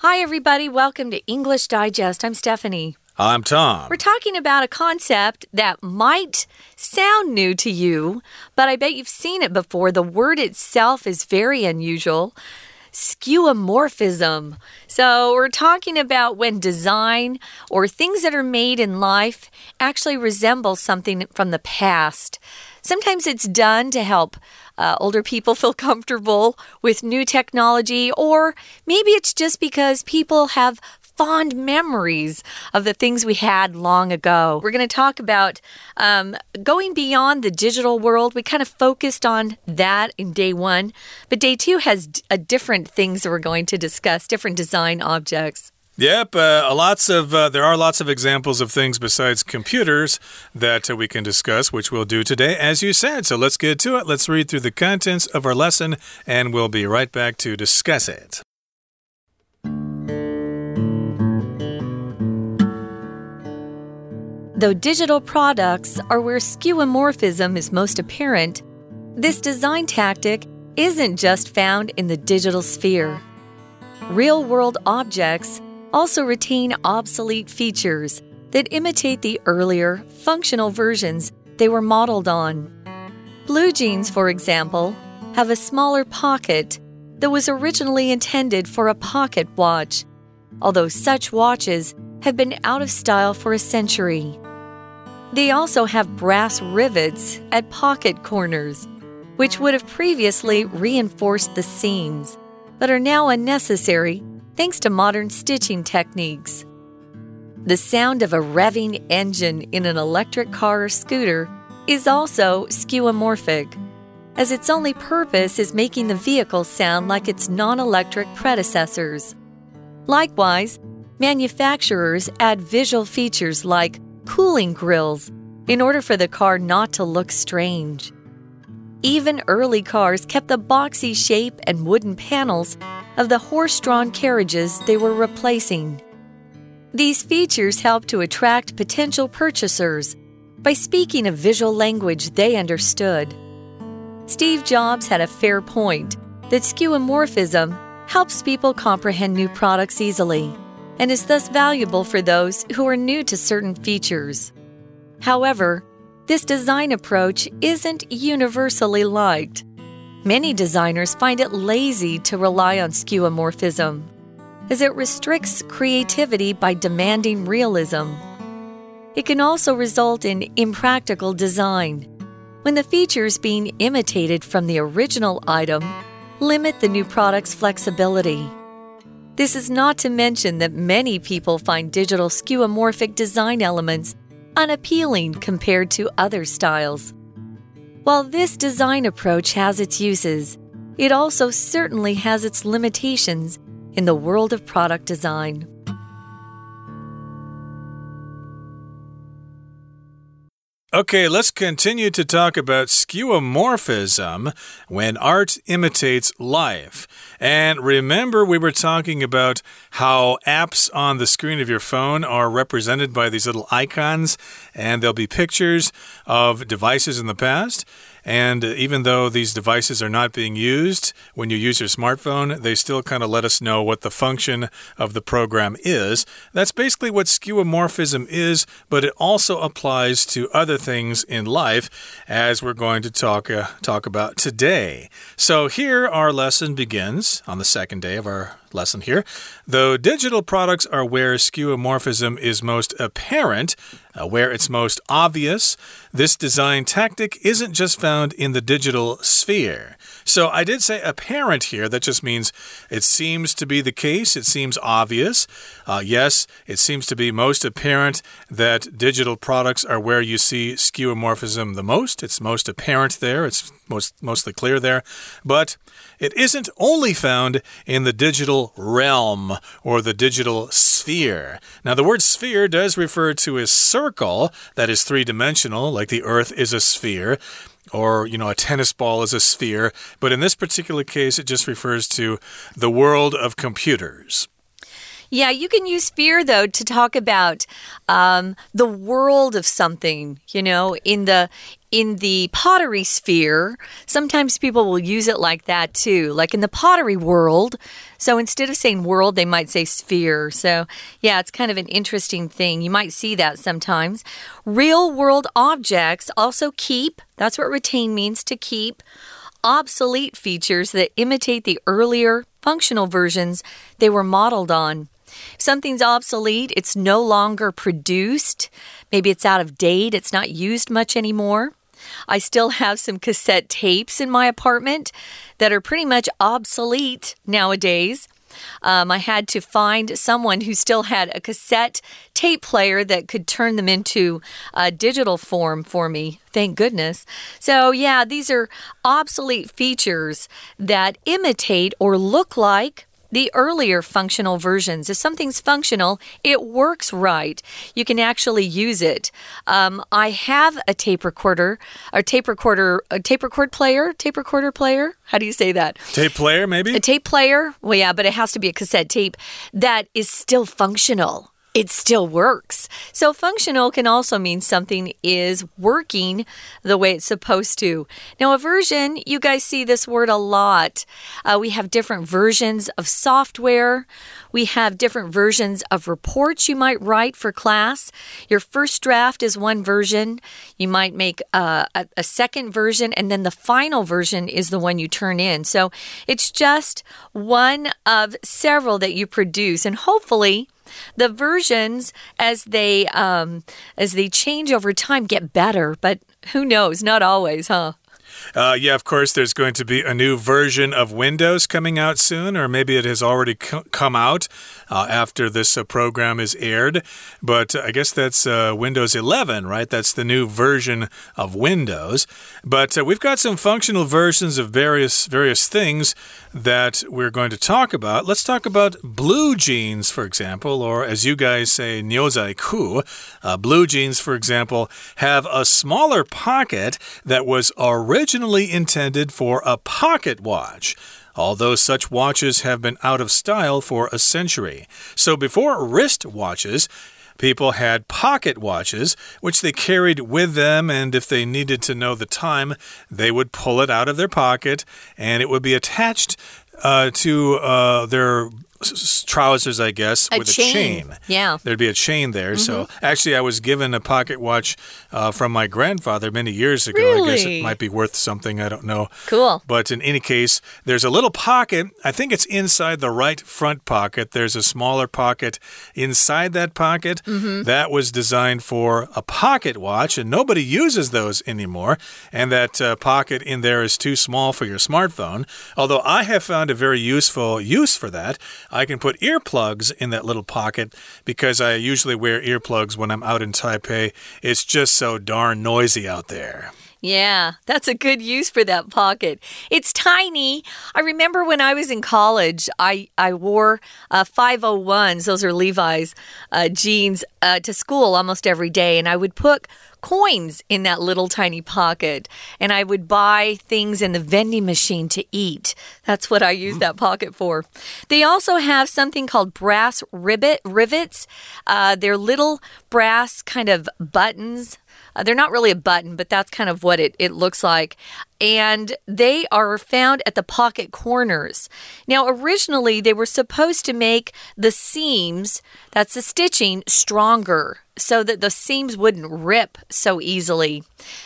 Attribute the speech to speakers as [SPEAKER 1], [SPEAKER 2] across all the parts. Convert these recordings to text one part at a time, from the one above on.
[SPEAKER 1] Hi, everybody. Welcome to English Digest. I'm Stephanie.
[SPEAKER 2] I'm Tom.
[SPEAKER 1] We're talking about a concept that might sound new to you, but I bet you've seen it before. The word itself is very unusual skeuomorphism. So, we're talking about when design or things that are made in life actually resemble something from the past. Sometimes it's done to help uh, older people feel comfortable with new technology, or maybe it's just because people have fond memories of the things we had long ago. We're going to talk about um, going beyond the digital world. We kind of focused on that in day one, but day two has a different things that we're going to discuss, different design objects.
[SPEAKER 2] Yep, uh, lots of uh, there are lots of examples of things besides computers that uh, we can discuss, which we'll do today, as you said. So let's get to it. Let's read through the contents of our lesson, and we'll be right back to discuss it.
[SPEAKER 1] Though digital products are where skeuomorphism is most apparent, this design tactic isn't just found in the digital sphere. Real world objects also retain obsolete features that imitate the earlier, functional versions they were modeled on. Blue jeans, for example, have a smaller pocket that was originally intended for a pocket watch, although such watches have been out of style for a century. They also have brass rivets at pocket corners, which would have previously reinforced the seams, but are now unnecessary thanks to modern stitching techniques. The sound of a revving engine in an electric car or scooter is also skeuomorphic, as its only purpose is making the vehicle sound like its non electric predecessors. Likewise, manufacturers add visual features like cooling grills in order for the car not to look strange. Even early cars kept the boxy shape and wooden panels of the horse drawn carriages they were replacing. These features helped to attract potential purchasers by speaking a visual language they understood. Steve Jobs had a fair point that skeuomorphism helps people comprehend new products easily and is thus valuable for those who are new to certain features. However, this design approach isn't universally liked. Many designers find it lazy to rely on skeuomorphism, as it restricts creativity by demanding realism. It can also result in impractical design, when the features being imitated from the original item limit the new product's flexibility. This is not to mention that many people find digital skeuomorphic design elements unappealing compared to other styles. While this design approach has its uses, it also certainly has its limitations in the world of product design.
[SPEAKER 2] Okay, let's continue to talk about skeuomorphism when art imitates life. And remember, we were talking about how apps on the screen of your phone are represented by these little icons, and there'll be pictures of devices in the past. And even though these devices are not being used, when you use your smartphone, they still kind of let us know what the function of the program is. That's basically what skeuomorphism is, but it also applies to other things in life, as we're going to talk, uh, talk about today. So here our lesson begins on the second day of our lesson here. Though digital products are where skeuomorphism is most apparent, uh, where it's most obvious, this design tactic isn't just found in the digital sphere. So I did say apparent here. That just means it seems to be the case. It seems obvious. Uh, yes, it seems to be most apparent that digital products are where you see skeuomorphism the most. It's most apparent there. It's most mostly clear there. But it isn't only found in the digital realm or the digital sphere. Now, the word sphere does refer to a circle that is three dimensional, like the Earth is a sphere or you know a tennis ball is a sphere but in this particular case it just refers to the world of computers
[SPEAKER 1] Yeah, you can use fear, though, to talk about um, the world of something, you know, in the in the pottery sphere, sometimes people will use it like that too, like in the pottery world. So instead of saying world, they might say sphere. So, yeah, it's kind of an interesting thing. You might see that sometimes. Real world objects also keep, that's what retain means to keep, obsolete features that imitate the earlier functional versions they were modeled on. Something's obsolete, it's no longer produced. Maybe it's out of date, it's not used much anymore. I still have some cassette tapes in my apartment that are pretty much obsolete nowadays. Um, I had to find someone who still had a cassette tape player that could turn them into a digital form for me. Thank goodness. So, yeah, these are obsolete features that imitate or look like the earlier functional versions. If something's functional, it works right. You can actually use it. Um, I have a tape recorder, a tape recorder, a tape record player, tape recorder player. How do you say that?
[SPEAKER 2] Tape player, maybe?
[SPEAKER 1] A tape player. Well, yeah, but it has to be a cassette tape that is still functional it still works. So, functional can also mean something is working the way it's supposed to. Now, a version, you guys see this word a lot. Uh, we have different versions of software, we have different versions of reports you might write for class. Your first draft is one version, you might make uh, a, a second version, and then the final version is the one you turn in. So, it's just one of several that you produce, and hopefully, the versions as they um, as they change over time get better, but who knows? Not always, huh?
[SPEAKER 2] Uh, yeah, of course, there's going to be a new version of Windows coming out soon, or maybe it has already come out uh, after this uh, program is aired. But I guess that's uh, Windows 11, right? That's the new version of Windows. But uh, we've got some functional versions of various various things that we're going to talk about. Let's talk about blue jeans, for example, or as you guys say, niozai ku. Uh, blue jeans, for example, have a smaller pocket that was originally intended for a pocket watch although such watches have been out of style for a century. So before wrist watches, people had pocket watches, which they carried with them, and if they needed to know the time, they would pull it out of their pocket and it would be attached uh, to uh, their trousers, I guess,
[SPEAKER 1] a
[SPEAKER 2] with
[SPEAKER 1] chain.
[SPEAKER 2] a chain.
[SPEAKER 1] Yeah.
[SPEAKER 2] There'd be a chain there. Mm -hmm. So
[SPEAKER 1] mm-hmm.
[SPEAKER 2] actually, I was given a pocket watch uh, from my grandfather many years ago.
[SPEAKER 1] Really?
[SPEAKER 2] I guess it might be worth something. I don't know.
[SPEAKER 1] Cool.
[SPEAKER 2] But in any case, there's a little pocket. I think it's inside the right front pocket. There's a smaller pocket inside that pocket.
[SPEAKER 1] Mm -hmm.
[SPEAKER 2] That was designed for a pocket watch, and nobody uses those anymore. And that uh, pocket in there is too small for your smartphone. Although I have found a very useful use for that. I can put earplugs in that little pocket because I usually wear earplugs when I'm out in Taipei. It's just so darn noisy out there.
[SPEAKER 1] Yeah, that's a good use for that pocket. It's tiny. I remember when I was in college, I, I wore uh, 501s, those are Levi's uh, jeans, uh, to school almost every day, and I would put coins in that little tiny pocket. And I would buy things in the vending machine to eat. That's what I use that pocket for. They also have something called brass rivet rivets. Uh, they're little brass kind of buttons uh, they're not really a button, but that's kind of what it, it looks like. And they are found at the pocket corners. Now, originally, they were supposed to make the seams, that's the stitching, stronger so that the seams wouldn't rip so easily.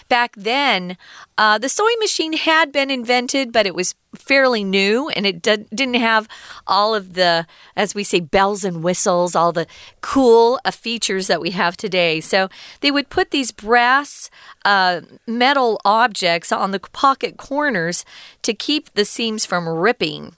[SPEAKER 1] Back then, uh, the sewing machine had been invented, but it was fairly new and it didn't have all of the, as we say, bells and whistles, all the cool uh, features that we have today. So they would put these brass uh, metal objects on the pocket corners to keep the seams from ripping.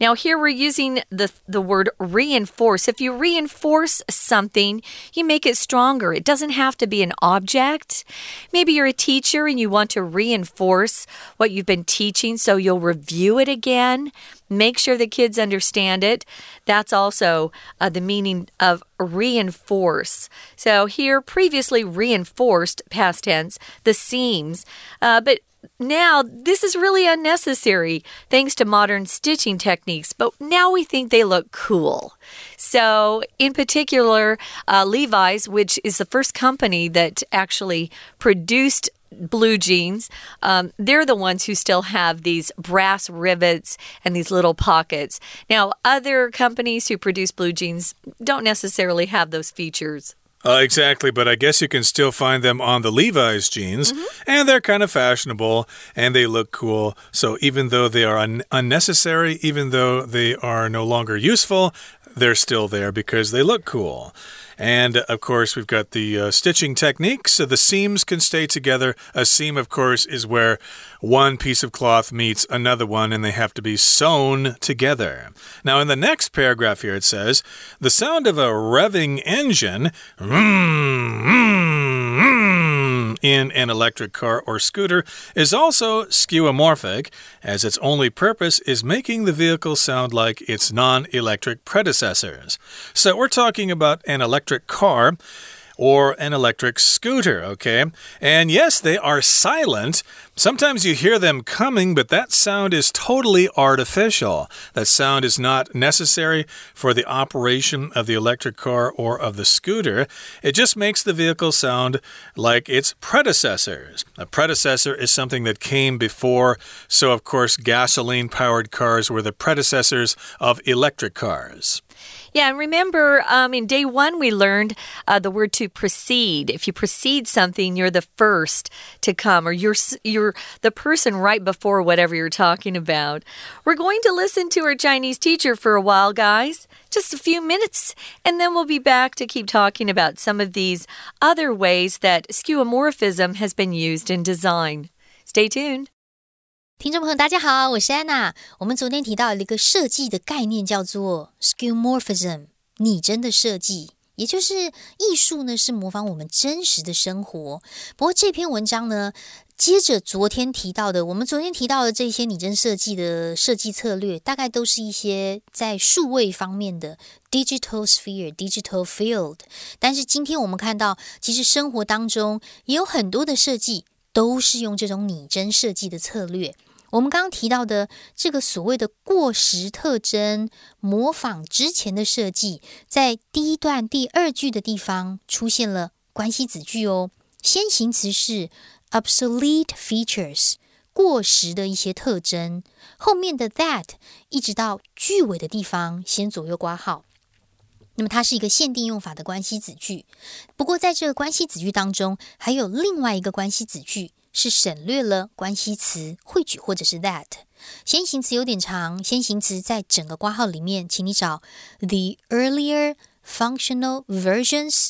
[SPEAKER 1] Now, here we're using the, the word reinforce. If you reinforce something, you make it stronger. It doesn't have to be an object. Maybe you're a teacher and you want to reinforce what you've been teaching, so you'll review it again. Make sure the kids understand it. That's also uh, the meaning of reinforce. So, here, previously reinforced, past tense, the seams. Uh, but now this is really unnecessary thanks to modern stitching techniques, but now we think they look cool. So, in particular, uh, Levi's, which is the first company that actually produced blue jeans, um, they're the ones who still have these brass rivets and these little pockets. Now, other companies who produce blue jeans don't necessarily have those features.
[SPEAKER 2] Uh, exactly, but I guess you can still find them on the Levi's jeans, mm -hmm. and they're kind of fashionable and they look cool. So even though they are un unnecessary, even though they are no longer useful, they're still there because they look cool. And of course, we've got the uh, stitching technique so the seams can stay together. A seam, of course, is where one piece of cloth meets another one and they have to be sewn together. Now, in the next paragraph here, it says the sound of a revving engine. Mm, mm, in an electric car or scooter is also skeuomorphic, as its only purpose is making the vehicle sound like its non electric predecessors. So we're talking about an electric car or an electric scooter, okay? And yes, they are silent. Sometimes you hear them coming, but that sound is totally artificial. That sound is not necessary for the operation of the electric car or of the scooter. It just makes the vehicle sound like its predecessors. A predecessor is something that came before, so of course, gasoline powered cars were the predecessors of electric cars.
[SPEAKER 1] Yeah, and remember, um, in day one, we learned uh, the word to precede. If you precede something, you're the first to come, or you're you're the person right before whatever you're talking about. We're going to listen to our Chinese teacher for a while, guys. Just a few minutes, and then we'll be back to keep talking about some of these other ways that skeuomorphism has been used in design. Stay tuned.
[SPEAKER 3] 听众朋友，大家好，我是安娜。我们昨天提到了一个设计的概念，叫做 skeuomorphism，拟真的设计，也就是艺术呢是模仿我们真实的生活。不过这篇文章呢，接着昨天提到的，我们昨天提到的这些拟真设计的设计策略，大概都是一些在数位方面的 digital sphere、digital field。但是今天我们看到，其实生活当中也有很多的设计都是用这种拟真设计的策略。我们刚刚提到的这个所谓的过时特征，模仿之前的设计，在第一段第二句的地方出现了关系子句哦。先行词是 obsolete features，过时的一些特征。后面的 that 一直到句尾的地方先左右挂号。那么它是一个限定用法的关系子句。不过在这个关系子句当中，还有另外一个关系子句。是省略了关系词汇取或者是 that，先行词有点长，先行词在整个括号里面，请你找 the earlier functional versions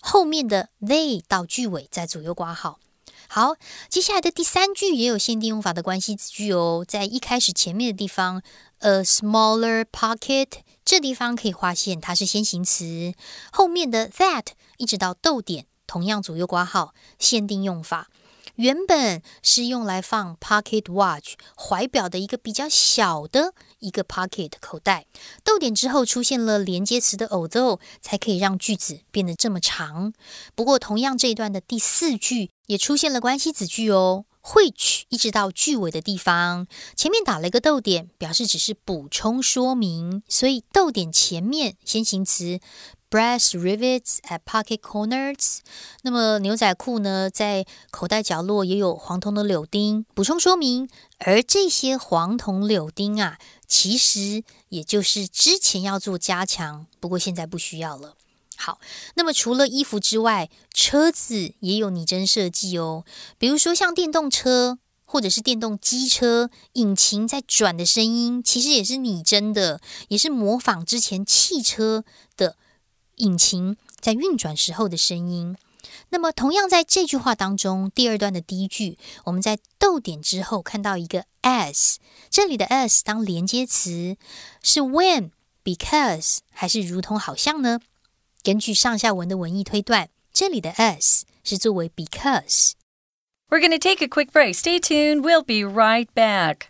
[SPEAKER 3] 后面的 they 到句尾在左右括号。好，接下来的第三句也有限定用法的关系子句哦，在一开始前面的地方，a smaller pocket 这地方可以发现，它是先行词，后面的 that 一直到逗点，同样左右括号，限定用法。原本是用来放 pocket watch 怀表的一个比较小的一个 pocket 口袋，逗点之后出现了连接词的 although，才可以让句子变得这么长。不过，同样这一段的第四句也出现了关系子句哦，which 一直到句尾的地方，前面打了一个逗点，表示只是补充说明，所以逗点前面先行词。Brass rivets at pocket corners。那么牛仔裤呢，在口袋角落也有黄铜的柳钉。补充说明，而这些黄铜柳钉啊，其实也就是之前要做加强，不过现在不需要了。好，那么除了衣服之外，车子也有拟真设计哦。比如说像电动车或者是电动机车，引擎在转的声音，其实也是拟真的，也是模仿之前汽车的。引擎在运转时候的声音。那么，同样在这句话当中，第二段的第一句，我们在逗点之后看到一个 as，这里的 as 当连接词是 when、because 还是如同好像呢？根据上下文的文意推断，这里的 as 是作为
[SPEAKER 1] because。We're going to take a quick break. Stay tuned. We'll be right back.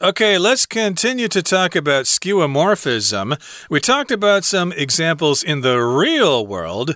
[SPEAKER 2] Okay, let's continue to talk about skeuomorphism. We talked about some examples in the real world.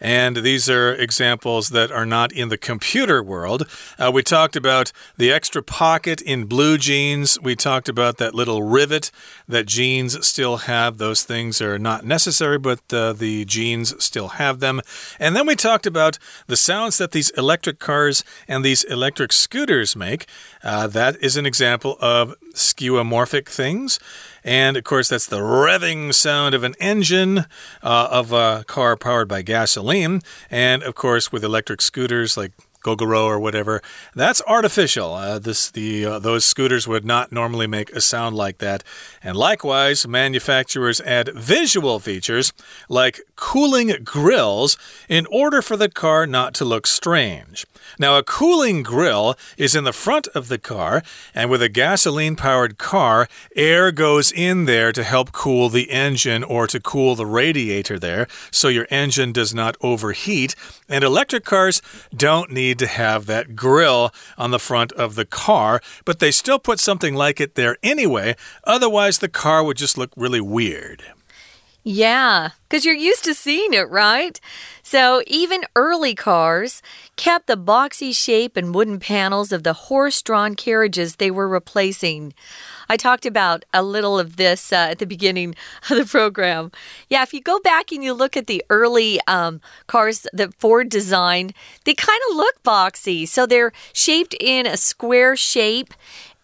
[SPEAKER 2] And these are examples that are not in the computer world. Uh, we talked about the extra pocket in blue jeans. We talked about that little rivet that jeans still have. Those things are not necessary, but uh, the jeans still have them. And then we talked about the sounds that these electric cars and these electric scooters make. Uh, that is an example of skeuomorphic things. And of course, that's the revving sound of an engine uh, of a car powered by gasoline. And of course, with electric scooters like Gogoro or whatever. That's artificial. Uh, this the uh, those scooters would not normally make a sound like that. And likewise, manufacturers add visual features like cooling grills in order for the car not to look strange. Now, a cooling grill is in the front of the car, and with a gasoline powered car, air goes in there to help cool the engine or to cool the radiator there so your engine does not overheat. And electric cars don't need to have that grill on the front of the car, but they still put something like it there anyway, otherwise, the car would just look really weird.
[SPEAKER 1] Yeah, because you're used to seeing it, right? So even early cars kept the boxy shape and wooden panels of the horse drawn carriages they were replacing. I talked about a little of this uh, at the beginning of the program. Yeah, if you go back and you look at the early um, cars that Ford designed, they kind of look boxy. So they're shaped in a square shape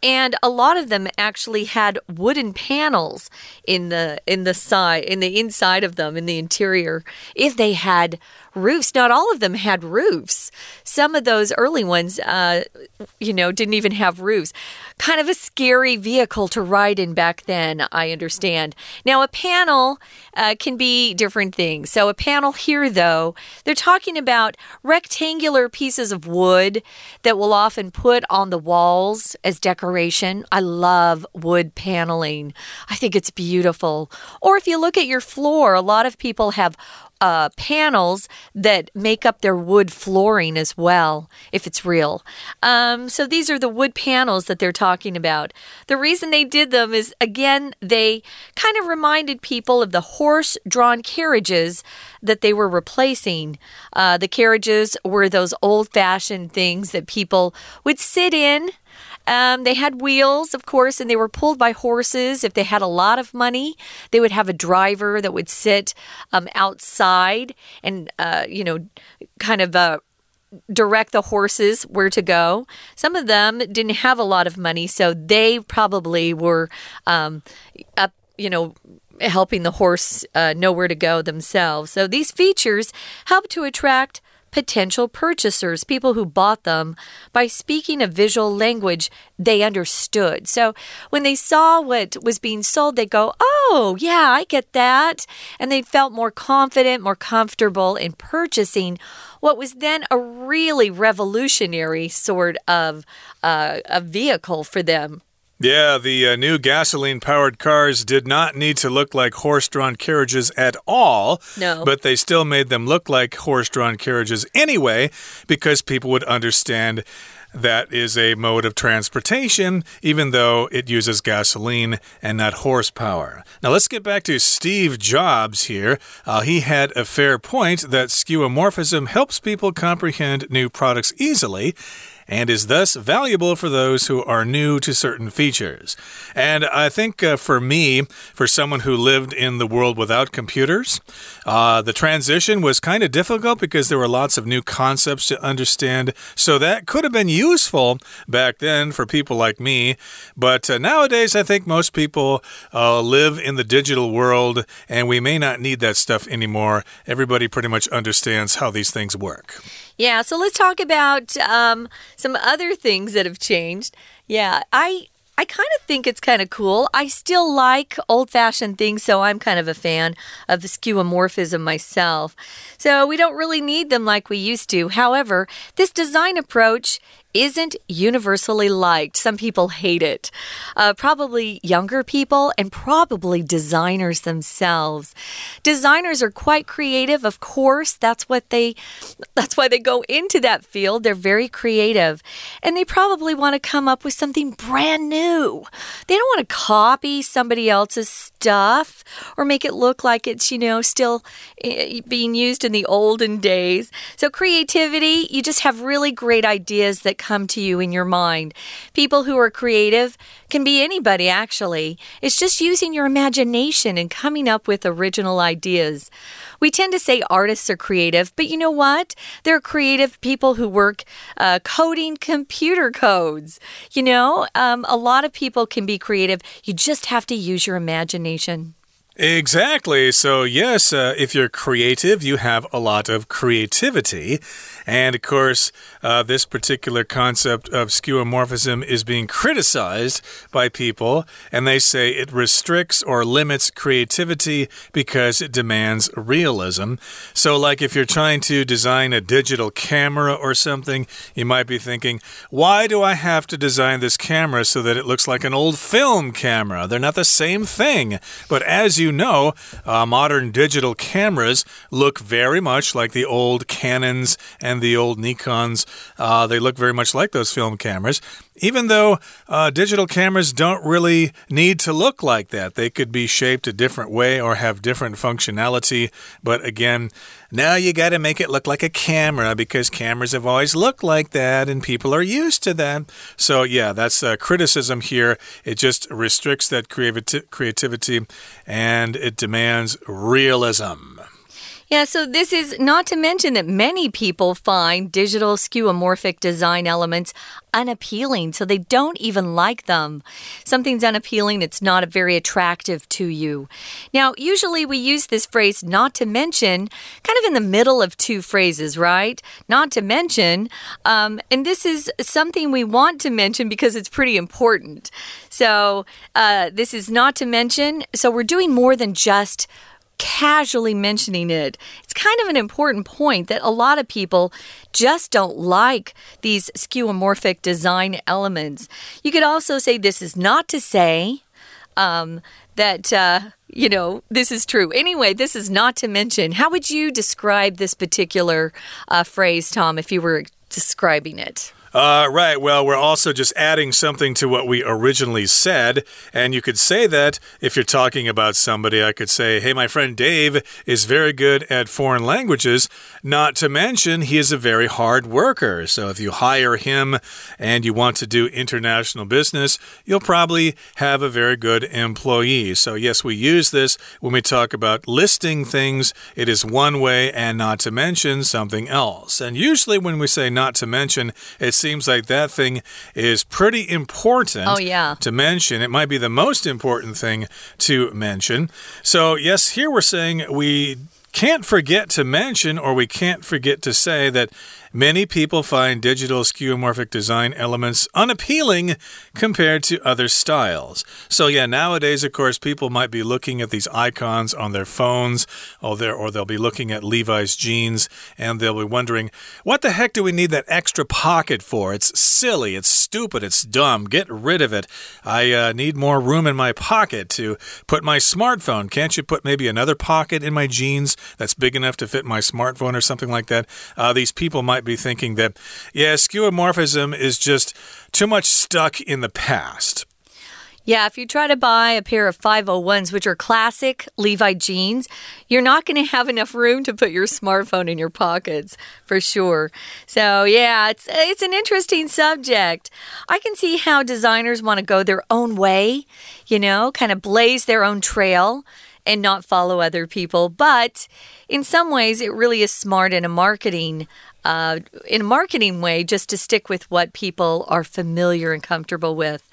[SPEAKER 1] and a lot of them actually had wooden panels in the in the side in the inside of them in the interior if they had roofs. Not all of them had roofs. Some of those early ones uh, you know didn't even have roofs kind of a scary vehicle to ride in back then i understand now a panel uh, can be different things so a panel here though they're talking about rectangular pieces of wood that we'll often put on the walls as decoration. I love wood paneling. I think it's beautiful. Or if you look at your floor, a lot of people have uh, panels that make up their wood flooring as well, if it's real. Um, so these are the wood panels that they're talking about. The reason they did them is, again, they kind of reminded people of the horse drawn carriages that they were replacing. Uh, the carriages were those old fashioned things that people would sit in. Um, they had wheels, of course, and they were pulled by horses. If they had a lot of money, they would have a driver that would sit um, outside and, uh, you know, kind of uh, direct the horses where to go. Some of them didn't have a lot of money, so they probably were um, up, you know, helping the horse uh, know where to go themselves. So these features help to attract potential purchasers, people who bought them, by speaking a visual language they understood. So when they saw what was being sold, they go, Oh, yeah, I get that. And they felt more confident, more comfortable in purchasing what was then a really revolutionary sort of uh, a vehicle for them.
[SPEAKER 2] Yeah, the uh, new gasoline powered cars did not need to look like horse drawn carriages at all.
[SPEAKER 1] No.
[SPEAKER 2] But they still made them look like horse drawn carriages anyway, because people would understand that is a mode of transportation, even though it uses gasoline and not horsepower. Now, let's get back to Steve Jobs here. Uh, he had a fair point that skeuomorphism helps people comprehend new products easily and is thus valuable for those who are new to certain features. And I think uh, for me, for someone who lived in the world without computers, uh, the transition was kind of difficult because there were lots of new concepts to understand. So that could have been useful back then for people like me. But uh, nowadays, I think most people uh, live in the digital world and we may not need that stuff anymore. Everybody pretty much understands how these things work.
[SPEAKER 1] Yeah, so let's talk about um, some other things that have changed. Yeah, I I kind of think it's kind of cool. I still like old fashioned things, so I'm kind of a fan of the skeuomorphism myself. So we don't really need them like we used to. However, this design approach isn't universally liked. Some people hate it. Uh, probably younger people and probably designers themselves. Designers are quite creative, of course. That's what they that's why they go into that field. They're very creative. And they probably want to come up with something brand new. They don't want to copy somebody else's stuff or make it look like it's, you know, still eh, being used in the olden days. So creativity, you just have really great ideas that come to you in your mind. People who are creative can be anybody, actually. It's just using your imagination and coming up with original ideas. We tend to say artists are creative, but you know what? There are creative people who work uh, coding computer codes. You know, um, a lot of people can be creative. You just have to use your imagination.
[SPEAKER 2] Exactly. So, yes, uh, if you're creative, you have a lot of creativity. And of course, uh, this particular concept of skeuomorphism is being criticized by people, and they say it restricts or limits creativity because it demands realism. So, like if you're trying to design a digital camera or something, you might be thinking, why do I have to design this camera so that it looks like an old film camera? They're not the same thing. But as you know, uh, modern digital cameras look very much like the old Canons and the old Nikons. Uh, they look very much like those film cameras. Even though uh, digital cameras don't really need to look like that, they could be shaped a different way or have different functionality. But again, now you got to make it look like a camera because cameras have always looked like that and people are used to that. So, yeah, that's a criticism here. It just restricts that creativity and it demands realism.
[SPEAKER 1] Yeah, so this is not to mention that many people find digital skeuomorphic design elements unappealing, so they don't even like them. Something's unappealing, it's not very attractive to you. Now, usually we use this phrase not to mention kind of in the middle of two phrases, right? Not to mention, um, and this is something we want to mention because it's pretty important. So, uh, this is not to mention, so we're doing more than just casually mentioning it. It's kind of an important point that a lot of people just don't like these skeuomorphic design elements. You could also say this is not to say um, that. Uh, you know, this is true. Anyway, this is not to mention. How would you describe this particular uh, phrase, Tom, if you were describing it?
[SPEAKER 2] Uh, right. Well, we're also just adding something to what we originally said. And you could say that if you're talking about somebody, I could say, hey, my friend Dave is very good at foreign languages, not to mention he is a very hard worker. So if you hire him and you want to do international business, you'll probably have a very good employee. So, yes, we use this when we talk about listing things. It is one way, and not to mention something else. And usually when we say not to mention, it's seems like that thing is pretty important
[SPEAKER 1] oh, yeah.
[SPEAKER 2] to mention. It might be the most important thing to mention. So, yes, here we're saying we can't forget to mention or we can't forget to say that Many people find digital skeuomorphic design elements unappealing compared to other styles. So, yeah, nowadays, of course, people might be looking at these icons on their phones, or, or they'll be looking at Levi's jeans, and they'll be wondering, what the heck do we need that extra pocket for? It's silly, it's stupid, it's dumb. Get rid of it. I uh, need more room in my pocket to put my smartphone. Can't you put maybe another pocket in my jeans that's big enough to fit my smartphone or something like that? Uh, these people might might be thinking that, yeah, skeuomorphism is just too much stuck in the past.
[SPEAKER 1] Yeah, if you try to buy a pair of 501s, which are classic Levi jeans, you're not going to have enough room to put your smartphone in your pockets for sure. So, yeah, it's it's an interesting subject. I can see how designers want to go their own way, you know, kind of blaze their own trail and not follow other people, but in some ways it really is smart in a marketing uh, in a marketing way just to stick with what people are familiar and comfortable with.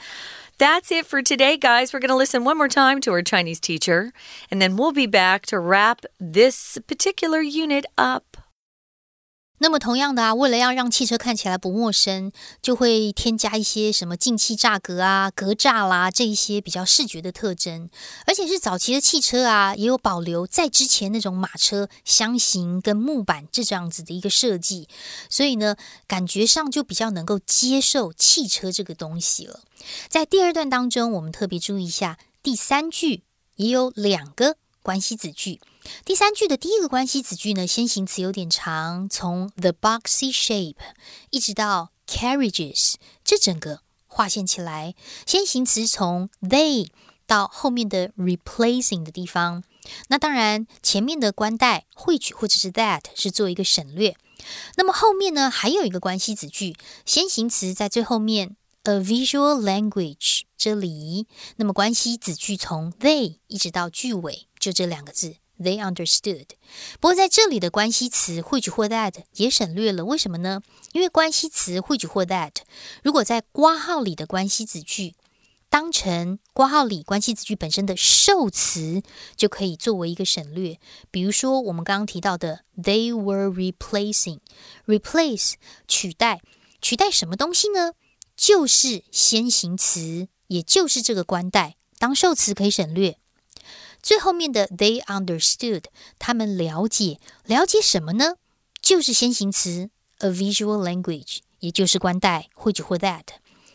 [SPEAKER 1] That's it for today, guys. We're going to listen one more time to our Chinese teacher, and then we'll be back to wrap this particular unit up.
[SPEAKER 3] 那么同样的啊，为了要让汽车看起来不陌生，就会添加一些什么进气栅格啊、格栅啦这一些比较视觉的特征。而且是早期的汽车啊，也有保留在之前那种马车箱型跟木板这样子的一个设计，所以呢，感觉上就比较能够接受汽车这个东西了。在第二段当中，我们特别注意一下，第三句也有两个关系子句。第三句的第一个关系子句呢，先行词有点长，从 the boxy shape 一直到 carriages，这整个划线起来，先行词从 they 到后面的 replacing 的地方。那当然，前面的冠带 which 或者是 that 是做一个省略。那么后面呢，还有一个关系子句，先行词在最后面 a visual language 这里，那么关系子句从 they 一直到句尾，就这两个字。They understood。不过在这里的关系词 who 或 that 也省略了，为什么呢？因为关系词 who 或 that 如果在括号里的关系子句当成括号里关系子句本身的受词，就可以作为一个省略。比如说我们刚刚提到的，They were replacing，replace 取代，取代什么东西呢？就是先行词，也就是这个关代，当受词可以省略。最后面的 they understood，他们了解，了解什么呢？就是先行词 a visual language，也就是关代或者或 that。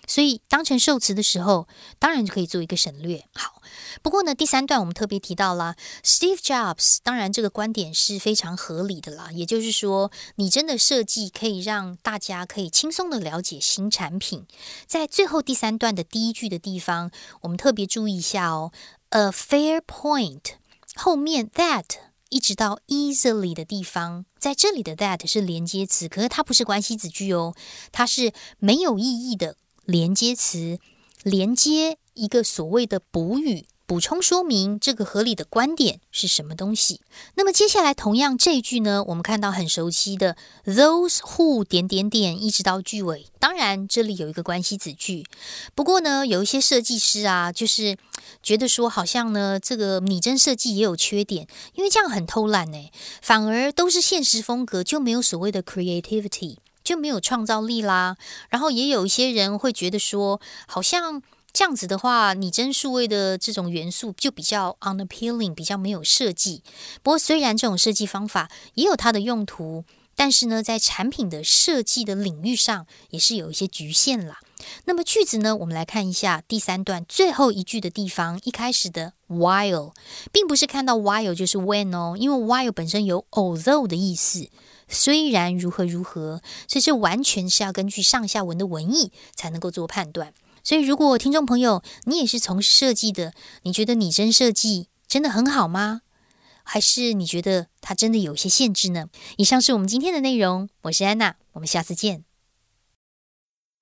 [SPEAKER 3] 所以当成受词的时候，当然就可以做一个省略。好，不过呢，第三段我们特别提到了 Steve Jobs，当然这个观点是非常合理的啦。也就是说，你真的设计可以让大家可以轻松的了解新产品。在最后第三段的第一句的地方，我们特别注意一下哦。A fair point 后面 that 一直到 easily 的地方，在这里的 that 是连接词，可是它不是关系子句哦，它是没有意义的连接词，连接一个所谓的补语。补充说明这个合理的观点是什么东西。那么接下来同样这一句呢，我们看到很熟悉的 those who 点点点一直到句尾。当然这里有一个关系子句，不过呢有一些设计师啊，就是觉得说好像呢这个拟真设计也有缺点，因为这样很偷懒呢，反而都是现实风格，就没有所谓的 creativity，就没有创造力啦。然后也有一些人会觉得说好像。这样子的话，拟真数位的这种元素就比较 unappealing，比较没有设计。不过，虽然这种设计方法也有它的用途，但是呢，在产品的设计的领域上也是有一些局限啦。那么句子呢，我们来看一下第三段最后一句的地方，一开始的 while，并不是看到 while 就是 when 哦，因为 while 本身有 although 的意思，虽然如何如何，所以这完全是要根据上下文的文意才能够做判断。所以，如果听众朋友你也是从事设计的，你觉得拟真设计真的很好吗？还是你觉得它真的有些限制呢？以上是我们今天的内容，我是安娜，我们下次见。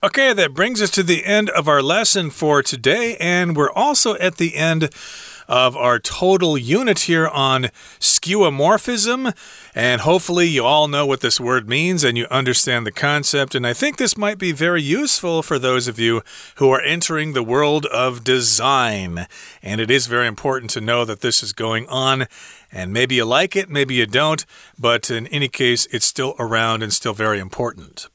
[SPEAKER 2] Okay, that brings us to the end of our lesson for today, and we're also at the end of our total unit here on skeuomorphism. And hopefully, you all know what this word means and you understand the concept. And I think this might be very useful for those of you who are entering the world of design. And it is very important to know that this is going on. And maybe you like it, maybe you don't, but in any case, it's still around and still very important.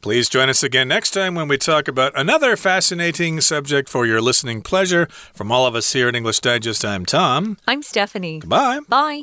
[SPEAKER 2] Please join us again next time when we talk about another fascinating subject for your listening pleasure. From all of us here at English Digest, I'm Tom.
[SPEAKER 1] I'm Stephanie.
[SPEAKER 2] Goodbye.
[SPEAKER 1] Bye.